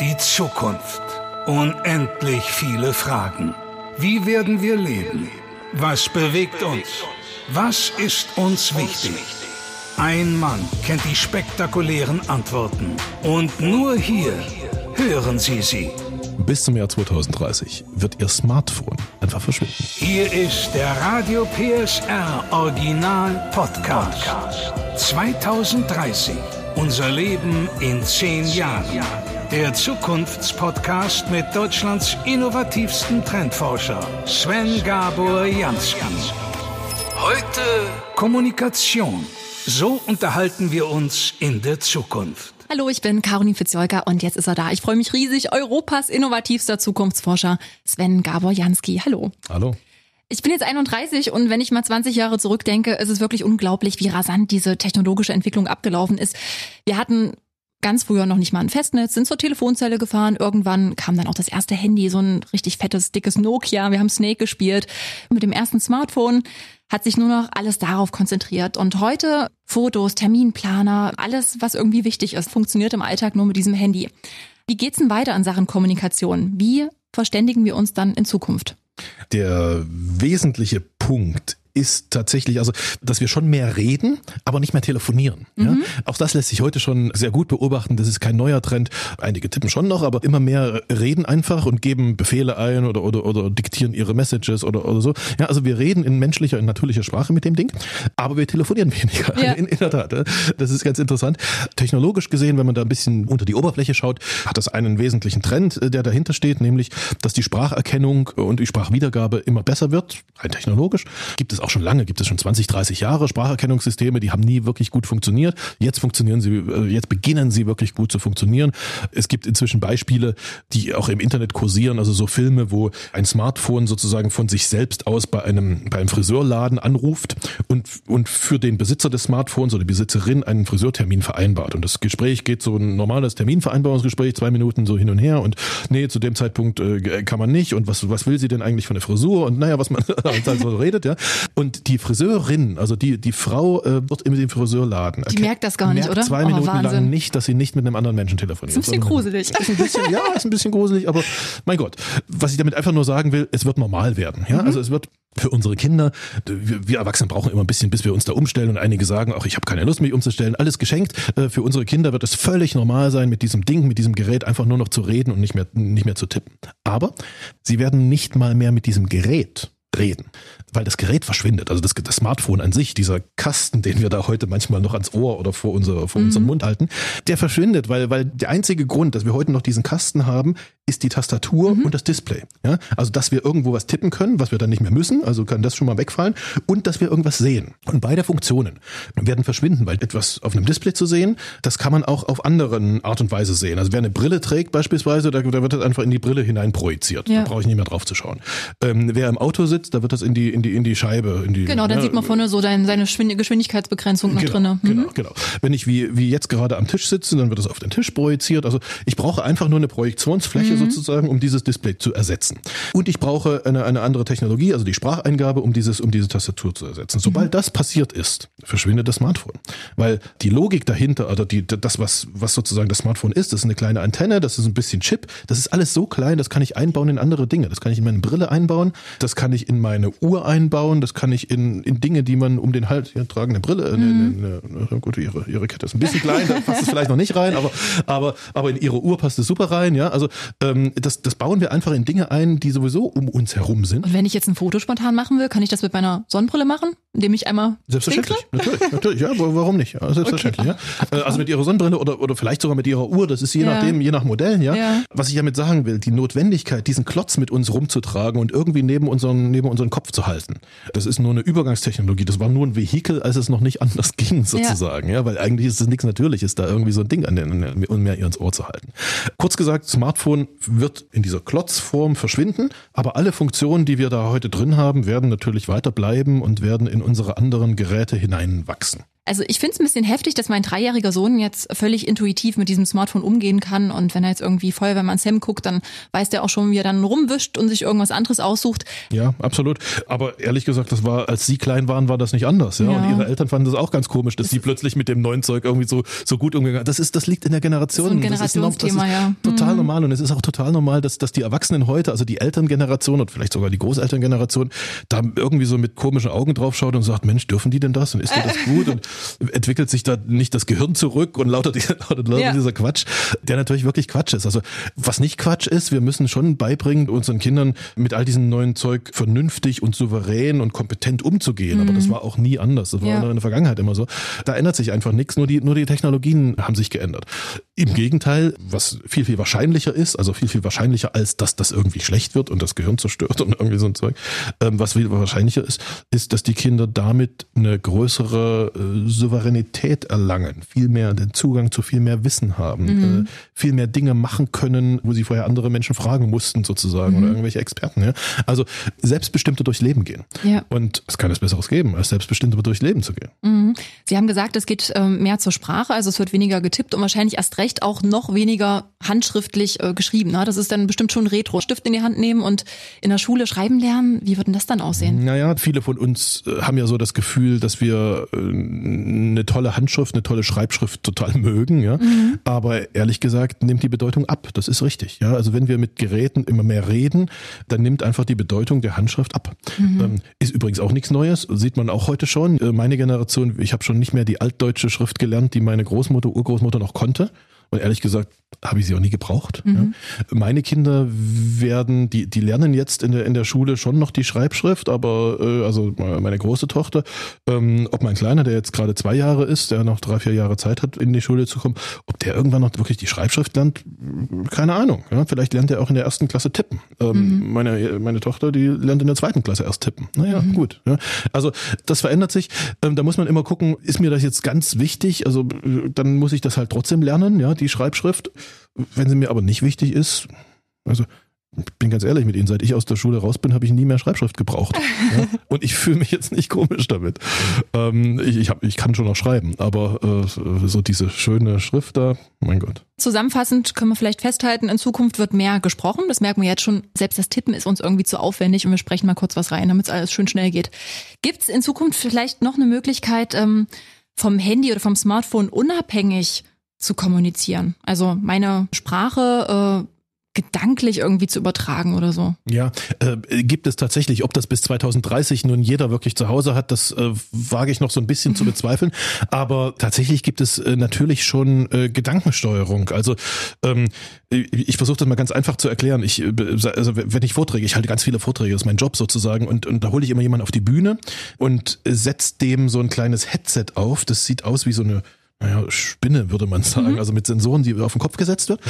Die Zukunft. Unendlich viele Fragen. Wie werden wir leben? Was bewegt uns? Was ist uns wichtig? Ein Mann kennt die spektakulären Antworten. Und nur hier hören Sie sie. Bis zum Jahr 2030 wird Ihr Smartphone einfach verschwinden. Hier ist der Radio PSR Original Podcast. 2030. Unser Leben in zehn Jahren. Der Zukunftspodcast mit Deutschlands innovativsten Trendforscher Sven Gabor Jansky. Heute Kommunikation. So unterhalten wir uns in der Zukunft. Hallo, ich bin Caroline Fitzjolka und jetzt ist er da. Ich freue mich riesig. Europas innovativster Zukunftsforscher Sven Gabor Jansky. Hallo. Hallo. Ich bin jetzt 31 und wenn ich mal 20 Jahre zurückdenke, ist es wirklich unglaublich, wie rasant diese technologische Entwicklung abgelaufen ist. Wir hatten ganz früher noch nicht mal ein Festnetz, sind zur Telefonzelle gefahren. Irgendwann kam dann auch das erste Handy, so ein richtig fettes, dickes Nokia. Wir haben Snake gespielt. Mit dem ersten Smartphone hat sich nur noch alles darauf konzentriert. Und heute Fotos, Terminplaner, alles, was irgendwie wichtig ist, funktioniert im Alltag nur mit diesem Handy. Wie geht's denn weiter in Sachen Kommunikation? Wie verständigen wir uns dann in Zukunft? Der wesentliche Punkt ist tatsächlich, also, dass wir schon mehr reden, aber nicht mehr telefonieren. Mhm. Ja? Auch das lässt sich heute schon sehr gut beobachten. Das ist kein neuer Trend. Einige tippen schon noch, aber immer mehr reden einfach und geben Befehle ein oder, oder, oder diktieren ihre Messages oder, oder so. Ja, also wir reden in menschlicher, in natürlicher Sprache mit dem Ding, aber wir telefonieren weniger. Ja. In, in der Tat. Das ist ganz interessant. Technologisch gesehen, wenn man da ein bisschen unter die Oberfläche schaut, hat das einen wesentlichen Trend, der dahinter steht, nämlich, dass die Spracherkennung und die Sprachwiedergabe immer besser wird, rein technologisch. Gibt es auch schon lange, gibt es schon 20, 30 Jahre Spracherkennungssysteme, die haben nie wirklich gut funktioniert. Jetzt funktionieren sie, äh, jetzt beginnen sie wirklich gut zu funktionieren. Es gibt inzwischen Beispiele, die auch im Internet kursieren, also so Filme, wo ein Smartphone sozusagen von sich selbst aus bei einem, bei einem Friseurladen anruft und, und für den Besitzer des Smartphones oder die Besitzerin einen Friseurtermin vereinbart. Und das Gespräch geht so ein normales Terminvereinbarungsgespräch, zwei Minuten so hin und her und nee, zu dem Zeitpunkt äh, kann man nicht und was, was will sie denn eigentlich von der Frisur und naja, was man halt so redet, ja. Und die Friseurin, also die, die Frau äh, dort im Friseurladen. Die merkt das gar nicht, oder? zwei oh, Minuten Wahnsinn. lang nicht, dass sie nicht mit einem anderen Menschen telefoniert. Ist ein bisschen gruselig. Ist ein bisschen, ja, ist ein bisschen gruselig, aber mein Gott. Was ich damit einfach nur sagen will, es wird normal werden. Ja, mhm. also es wird für unsere Kinder. Wir, wir Erwachsene brauchen immer ein bisschen, bis wir uns da umstellen und einige sagen, auch ich habe keine Lust, mich umzustellen. Alles geschenkt. Äh, für unsere Kinder wird es völlig normal sein, mit diesem Ding, mit diesem Gerät einfach nur noch zu reden und nicht mehr, nicht mehr zu tippen. Aber sie werden nicht mal mehr mit diesem Gerät reden, weil das Gerät verschwindet. Also das, das, Smartphone an sich, dieser Kasten, den wir da heute manchmal noch ans Ohr oder vor, unser, vor mhm. unseren Mund halten, der verschwindet, weil, weil der einzige Grund, dass wir heute noch diesen Kasten haben, ist die Tastatur mhm. und das Display. Ja? Also dass wir irgendwo was tippen können, was wir dann nicht mehr müssen, also kann das schon mal wegfallen, und dass wir irgendwas sehen. Und beide Funktionen werden verschwinden, weil etwas auf einem Display zu sehen, das kann man auch auf anderen Art und Weise sehen. Also wer eine Brille trägt beispielsweise, da, da wird das einfach in die Brille hinein projiziert. Ja. Da brauche ich nicht mehr drauf zu schauen. Ähm, wer im Auto sitzt, da wird das in die, in die, in die Scheibe. In die, genau, dann ja, sieht man vorne so dein, seine Geschwindigkeitsbegrenzung noch genau, drin. Mhm. Genau, genau. Wenn ich wie, wie jetzt gerade am Tisch sitze, dann wird das auf den Tisch projiziert. Also ich brauche einfach nur eine Projektionsfläche mhm. sozusagen, um dieses Display zu ersetzen. Und ich brauche eine, eine andere Technologie, also die Spracheingabe, um dieses, um diese Tastatur zu ersetzen. Sobald mhm. das passiert ist, verschwindet das Smartphone. Weil die Logik dahinter, also die, das, was, was sozusagen das Smartphone ist, das ist eine kleine Antenne, das ist ein bisschen Chip, das ist alles so klein, das kann ich einbauen in andere Dinge. Das kann ich in meine Brille einbauen, das kann ich in meine Uhr einbauen, das kann ich in, in Dinge, die man um den Hals, ja, tragen eine Brille, äh, mhm. eine, eine, eine, gut, ihre, ihre Kette ist ein bisschen klein, da passt es vielleicht noch nicht rein, aber, aber, aber in ihre Uhr passt es super rein, ja. Also ähm, das, das bauen wir einfach in Dinge ein, die sowieso um uns herum sind. Und wenn ich jetzt ein Foto spontan machen will, kann ich das mit meiner Sonnenbrille machen, indem ich einmal Selbstverständlich, natürlich, natürlich, ja, warum nicht? Selbstverständlich, okay. ja. Also mit ihrer Sonnenbrille oder, oder vielleicht sogar mit ihrer Uhr, das ist je ja. nachdem, je nach Modellen, ja? ja. Was ich damit sagen will, die Notwendigkeit, diesen Klotz mit uns rumzutragen und irgendwie neben unseren, neben unseren Kopf zu halten. Das ist nur eine Übergangstechnologie. Das war nur ein Vehikel, als es noch nicht anders ging, sozusagen. Ja, ja weil eigentlich ist es nichts Natürliches, da irgendwie so ein Ding an den, mehr ins Ohr zu halten. Kurz gesagt, Smartphone wird in dieser Klotzform verschwinden, aber alle Funktionen, die wir da heute drin haben, werden natürlich weiter bleiben und werden in unsere anderen Geräte hineinwachsen. Also ich finde es ein bisschen heftig, dass mein dreijähriger Sohn jetzt völlig intuitiv mit diesem Smartphone umgehen kann und wenn er jetzt irgendwie Feuerwehrmann Sam guckt, dann weiß der auch schon, wie er dann rumwischt und sich irgendwas anderes aussucht. Ja, absolut. Aber ehrlich gesagt, das war, als Sie klein waren, war das nicht anders. Ja? ja. Und Ihre Eltern fanden das auch ganz komisch, dass das Sie plötzlich mit dem neuen Zeug irgendwie so, so gut umgegangen Das ist, das liegt in der Generation. Das ist ein Generationsthema, das ist, ja. Total mhm. normal und es ist auch total normal, dass, dass die Erwachsenen heute, also die Elterngeneration und vielleicht sogar die Großelterngeneration, da irgendwie so mit komischen Augen drauf schaut und sagt, Mensch, dürfen die denn das und ist dir das gut und entwickelt sich da nicht das Gehirn zurück und lauter, dieser, lauter ja. dieser Quatsch, der natürlich wirklich Quatsch ist. Also was nicht Quatsch ist, wir müssen schon beibringen, unseren Kindern mit all diesem neuen Zeug vernünftig und souverän und kompetent umzugehen. Mhm. Aber das war auch nie anders. Das war ja. in der Vergangenheit immer so. Da ändert sich einfach nichts, nur die, nur die Technologien haben sich geändert. Im Gegenteil, was viel, viel wahrscheinlicher ist, also viel, viel wahrscheinlicher als, dass das irgendwie schlecht wird und das Gehirn zerstört und irgendwie so ein Zeug, ähm, was viel wahrscheinlicher ist, ist, dass die Kinder damit eine größere äh, Souveränität erlangen, viel mehr den Zugang zu viel mehr Wissen haben, mhm. äh, viel mehr Dinge machen können, wo sie vorher andere Menschen fragen mussten sozusagen mhm. oder irgendwelche Experten. Ja? Also selbstbestimmter durchs Leben gehen. Ja. Und es kann es Besseres geben, als selbstbestimmter durchs Leben zu gehen. Mhm. Sie haben gesagt, es geht ähm, mehr zur Sprache, also es wird weniger getippt und wahrscheinlich erst recht auch noch weniger handschriftlich äh, geschrieben. Ne? Das ist dann bestimmt schon Retro. Stift in die Hand nehmen und in der Schule schreiben lernen. Wie wird denn das dann aussehen? Naja, viele von uns äh, haben ja so das Gefühl, dass wir eine tolle Handschrift, eine tolle Schreibschrift total mögen. Ja? Mhm. Aber ehrlich gesagt nimmt die Bedeutung ab. Das ist richtig. Ja? Also wenn wir mit Geräten immer mehr reden, dann nimmt einfach die Bedeutung der Handschrift ab. Mhm. Ähm, ist übrigens auch nichts Neues, sieht man auch heute schon. Meine Generation, ich habe schon nicht mehr die altdeutsche Schrift gelernt, die meine Großmutter, Urgroßmutter noch konnte. Und ehrlich gesagt, habe ich sie auch nie gebraucht. Mhm. Ja. Meine Kinder werden, die, die lernen jetzt in der, in der Schule schon noch die Schreibschrift, aber äh, also meine große Tochter, ähm, ob mein Kleiner, der jetzt gerade zwei Jahre ist, der noch drei, vier Jahre Zeit hat, in die Schule zu kommen, ob der irgendwann noch wirklich die Schreibschrift lernt, keine Ahnung. Ja. Vielleicht lernt er auch in der ersten Klasse tippen. Ähm, mhm. meine, meine Tochter, die lernt in der zweiten Klasse erst tippen. Naja, mhm. gut. Ja. Also das verändert sich. Ähm, da muss man immer gucken, ist mir das jetzt ganz wichtig? Also dann muss ich das halt trotzdem lernen, ja, die Schreibschrift. Wenn sie mir aber nicht wichtig ist, also ich bin ganz ehrlich mit Ihnen, seit ich aus der Schule raus bin, habe ich nie mehr Schreibschrift gebraucht. ja? Und ich fühle mich jetzt nicht komisch damit. Ähm, ich, ich, hab, ich kann schon noch schreiben, aber äh, so diese schöne Schrift da, mein Gott. Zusammenfassend können wir vielleicht festhalten, in Zukunft wird mehr gesprochen. Das merken wir jetzt schon. Selbst das Tippen ist uns irgendwie zu aufwendig und wir sprechen mal kurz was rein, damit es alles schön schnell geht. Gibt es in Zukunft vielleicht noch eine Möglichkeit, ähm, vom Handy oder vom Smartphone unabhängig zu kommunizieren. Also meine Sprache äh, gedanklich irgendwie zu übertragen oder so. Ja, äh, gibt es tatsächlich. Ob das bis 2030 nun jeder wirklich zu Hause hat, das äh, wage ich noch so ein bisschen zu bezweifeln. Aber tatsächlich gibt es äh, natürlich schon äh, Gedankensteuerung. Also ähm, ich versuche das mal ganz einfach zu erklären. Ich, äh, also wenn ich Vorträge, ich halte ganz viele Vorträge, das ist mein Job sozusagen, und, und da hole ich immer jemanden auf die Bühne und setze dem so ein kleines Headset auf. Das sieht aus wie so eine naja, Spinne würde man sagen, mhm. also mit Sensoren, die auf den Kopf gesetzt wird.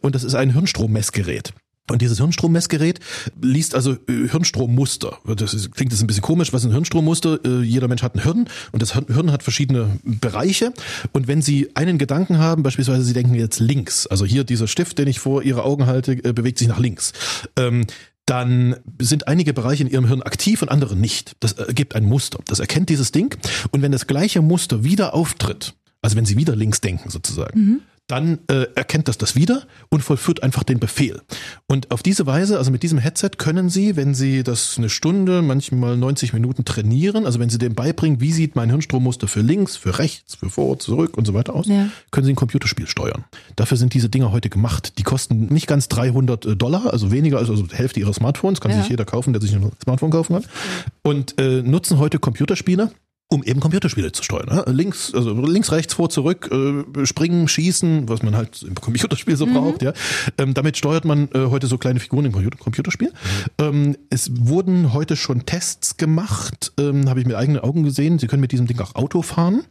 Und das ist ein Hirnstrommessgerät. Und dieses Hirnstrommessgerät liest also äh, Hirnstrommuster. Das ist, klingt jetzt ein bisschen komisch, was ist ein Hirnstrommuster? Äh, jeder Mensch hat ein Hirn und das Hirn hat verschiedene Bereiche. Und wenn Sie einen Gedanken haben, beispielsweise Sie denken jetzt links, also hier dieser Stift, den ich vor Ihre Augen halte, äh, bewegt sich nach links. Ähm, dann sind einige Bereiche in ihrem Hirn aktiv und andere nicht. Das ergibt ein Muster. Das erkennt dieses Ding. Und wenn das gleiche Muster wieder auftritt, also wenn Sie wieder links denken sozusagen, mhm. dann äh, erkennt das das wieder und vollführt einfach den Befehl. Und auf diese Weise, also mit diesem Headset können Sie, wenn Sie das eine Stunde, manchmal 90 Minuten trainieren, also wenn Sie dem beibringen, wie sieht mein Hirnstrommuster für links, für rechts, für vor, zurück und so weiter aus, ja. können Sie ein Computerspiel steuern. Dafür sind diese Dinger heute gemacht. Die kosten nicht ganz 300 äh, Dollar, also weniger als also die Hälfte Ihres Smartphones, kann ja. sich jeder kaufen, der sich ein Smartphone kaufen kann. Und äh, nutzen heute Computerspiele um eben Computerspiele zu steuern. Ne? Links, also links, rechts, vor, zurück, äh, springen, schießen, was man halt im Computerspiel so mhm. braucht. Ja, ähm, damit steuert man äh, heute so kleine Figuren im Computer Computerspiel. Mhm. Ähm, es wurden heute schon Tests gemacht, ähm, habe ich mit eigenen Augen gesehen. Sie können mit diesem Ding auch Auto fahren.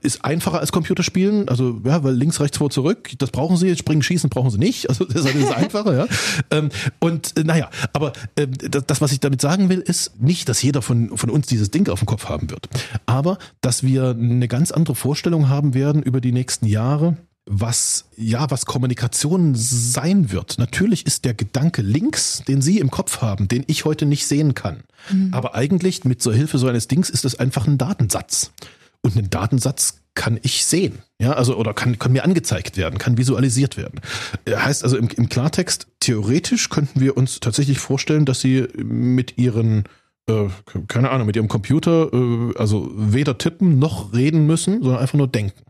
Ist einfacher als Computerspielen, also ja, weil links, rechts, vor, zurück, das brauchen Sie. Springen, schießen brauchen Sie nicht. Also das ist einfacher. ja. Ähm, und äh, naja, aber äh, das, das, was ich damit sagen will, ist nicht, dass jeder von von uns dieses Ding auf dem Kopf haben wird aber dass wir eine ganz andere Vorstellung haben werden über die nächsten Jahre, was ja, was Kommunikation sein wird. Natürlich ist der Gedanke links, den Sie im Kopf haben, den ich heute nicht sehen kann. Mhm. Aber eigentlich mit zur Hilfe so eines Dings ist es einfach ein Datensatz. und einen Datensatz kann ich sehen. Ja, also oder kann, kann mir angezeigt werden, kann visualisiert werden. Äh, heißt also im, im Klartext, theoretisch könnten wir uns tatsächlich vorstellen, dass sie mit ihren äh, keine Ahnung, mit ihrem Computer, äh, also weder tippen noch reden müssen, sondern einfach nur denken.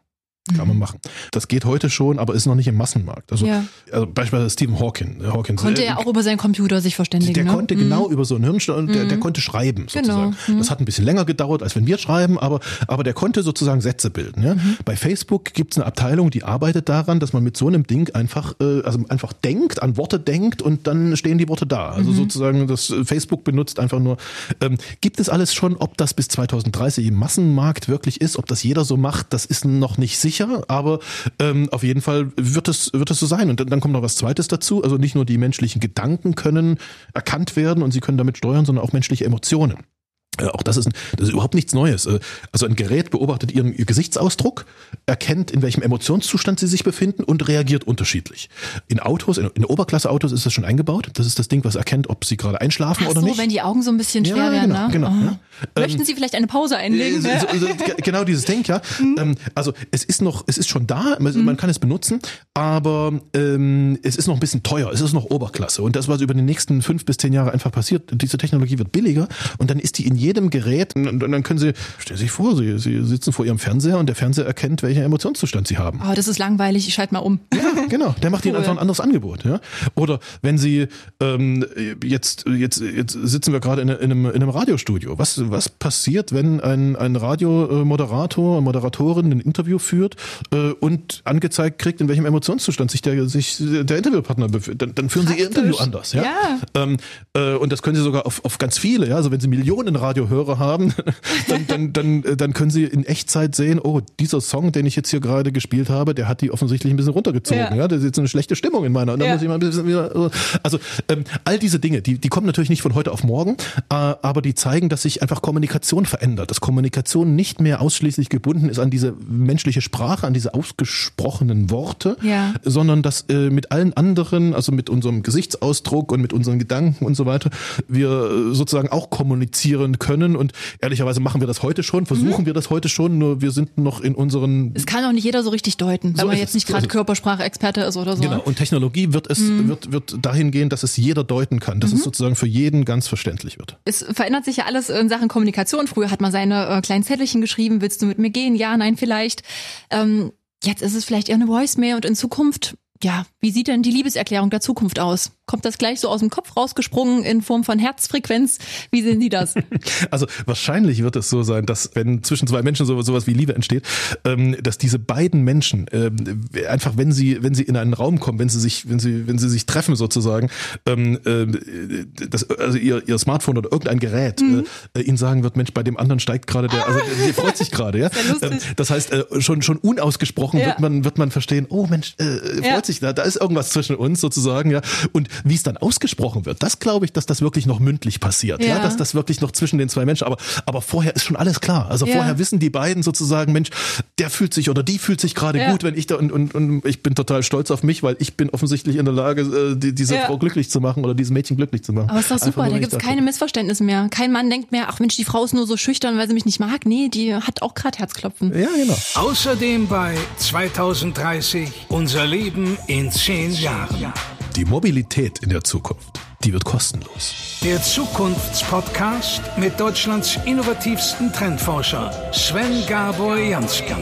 Kann man mhm. machen. Das geht heute schon, aber ist noch nicht im Massenmarkt. Also, ja. also beispielsweise Stephen Hawking. Hawking konnte er auch über seinen Computer sich verständigen. Der ne? konnte mhm. genau über so einen Hirnstamm, der, der mhm. konnte schreiben genau. sozusagen. Genau. Das hat ein bisschen länger gedauert, als wenn wir schreiben, aber, aber der konnte sozusagen Sätze bilden. Ja? Mhm. Bei Facebook gibt es eine Abteilung, die arbeitet daran, dass man mit so einem Ding einfach, äh, also einfach denkt, an Worte denkt und dann stehen die Worte da. Also mhm. sozusagen das Facebook benutzt einfach nur. Ähm, gibt es alles schon, ob das bis 2030 im Massenmarkt wirklich ist, ob das jeder so macht, das ist noch nicht sicher sicher, aber ähm, auf jeden Fall wird es, wird so sein. Und dann, dann kommt noch was Zweites dazu. Also nicht nur die menschlichen Gedanken können erkannt werden und sie können damit steuern, sondern auch menschliche Emotionen. Äh, auch das ist, das ist überhaupt nichts Neues. Äh, also ein Gerät beobachtet ihren Gesichtsausdruck, erkennt, in welchem Emotionszustand sie sich befinden und reagiert unterschiedlich. In Autos, in, in Oberklasse-Autos ist das schon eingebaut. Das ist das Ding, was erkennt, ob sie gerade einschlafen Ach oder so, nicht. wenn die Augen so ein bisschen schwer ja, werden. Genau, ne? genau. Ja. Möchten ähm, Sie vielleicht eine Pause einlegen? Äh, so, so, genau dieses Ding, ja. Mhm. also es ist noch, es ist schon da, man, mhm. kann es benutzen, aber ähm, es ist noch ein bisschen teuer, es ist noch Oberklasse. Und das, was über die nächsten fünf bis zehn Jahre einfach passiert, diese Technologie wird billiger und dann ist die in jedem Gerät und dann können Sie, stellen Sie sich vor, Sie, Sie sitzen vor Ihrem Fernseher und der Fernseher erkennt, welchen Emotionszustand Sie haben. Oh, das ist langweilig, ich schalte mal um. Ja, genau. Der macht cool. Ihnen einfach ein anderes Angebot. Ja? Oder wenn Sie ähm, jetzt, jetzt, jetzt sitzen wir gerade in, in, einem, in einem Radiostudio. Was, was passiert, wenn ein, ein Radiomoderator, Moderatorin ein Interview führt äh, und angezeigt kriegt, in welchem Emotionszustand sich der, sich der Interviewpartner befindet? Dann, dann führen Praktisch. Sie Ihr Interview anders. Ja. ja. Ähm, äh, und das können Sie sogar auf, auf ganz viele. Ja? Also wenn Sie Millionen Radiohörer haben, dann, dann, dann, dann können Sie in Echtzeit sehen, oh, dieser Song, den ich jetzt hier gerade gespielt habe, der hat die offensichtlich ein bisschen runtergezogen. Ja, ja das ist jetzt eine schlechte Stimmung in meiner. Und dann ja. muss ich mal ein bisschen wieder, also ähm, all diese Dinge, die, die kommen natürlich nicht von heute auf morgen, äh, aber die zeigen, dass sich einfach Kommunikation verändert, dass Kommunikation nicht mehr ausschließlich gebunden ist an diese menschliche Sprache, an diese ausgesprochenen Worte, ja. sondern dass äh, mit allen anderen, also mit unserem Gesichtsausdruck und mit unseren Gedanken und so weiter, wir äh, sozusagen auch kommunizieren können und ehrlicherweise machen wir das heute schon, versuchen mhm. wir das heute schon, nur wir sind noch in unseren. Es kann auch nicht jeder so richtig deuten, wenn so man jetzt nicht gerade Körpersprache-Experte ist oder so. Genau, und Technologie wird es, mhm. wird, wird dahin gehen, dass es jeder deuten kann, dass mhm. es sozusagen für jeden ganz verständlich wird. Es verändert sich ja alles in Sachen Kommunikation. Früher hat man seine äh, kleinen Zettelchen geschrieben, willst du mit mir gehen? Ja, nein, vielleicht. Ähm, jetzt ist es vielleicht eher eine Voice-Mail und in Zukunft ja, wie sieht denn die Liebeserklärung der Zukunft aus? Kommt das gleich so aus dem Kopf rausgesprungen in Form von Herzfrequenz? Wie sehen Sie das? Also wahrscheinlich wird es so sein, dass wenn zwischen zwei Menschen so, sowas wie Liebe entsteht, ähm, dass diese beiden Menschen ähm, einfach, wenn sie, wenn sie in einen Raum kommen, wenn sie sich, wenn sie, wenn sie sich treffen sozusagen, ähm, äh, das, also ihr, ihr Smartphone oder irgendein Gerät mhm. äh, ihnen sagen wird, Mensch, bei dem anderen steigt gerade der, also der freut sich gerade, ja. Das heißt, äh, schon schon unausgesprochen ja. wird man wird man verstehen, oh Mensch, äh, freut ja sich, da, da ist irgendwas zwischen uns sozusagen, ja. Und wie es dann ausgesprochen wird, das glaube ich, dass das wirklich noch mündlich passiert, ja. ja, dass das wirklich noch zwischen den zwei Menschen, aber, aber vorher ist schon alles klar. Also ja. vorher wissen die beiden sozusagen, Mensch, der fühlt sich oder die fühlt sich gerade ja. gut, wenn ich da und, und, und ich bin total stolz auf mich, weil ich bin offensichtlich in der Lage, äh, die, diese ja. Frau glücklich zu machen oder dieses Mädchen glücklich zu machen. Aber ist doch super, Einfach, da gibt es keine Missverständnisse mehr. Kein Mann denkt mehr, ach Mensch, die Frau ist nur so schüchtern, weil sie mich nicht mag. Nee, die hat auch gerade Herzklopfen. Ja, genau. Außerdem bei 2030 unser Leben in zehn Jahren. Die Mobilität in der Zukunft, die wird kostenlos. Der Zukunftspodcast mit Deutschlands innovativsten Trendforscher Sven Gabor Jansky.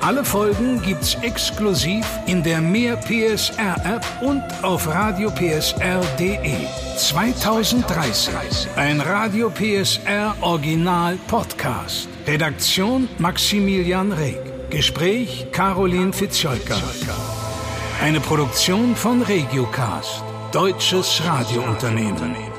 Alle Folgen gibt's exklusiv in der Mehr PSR App und auf radiopsr.de. 2030. Ein Radio PSR Original Podcast. Redaktion Maximilian Reg. Gespräch Caroline Fitzjolka. Eine Produktion von Regiocast, deutsches Radiounternehmen.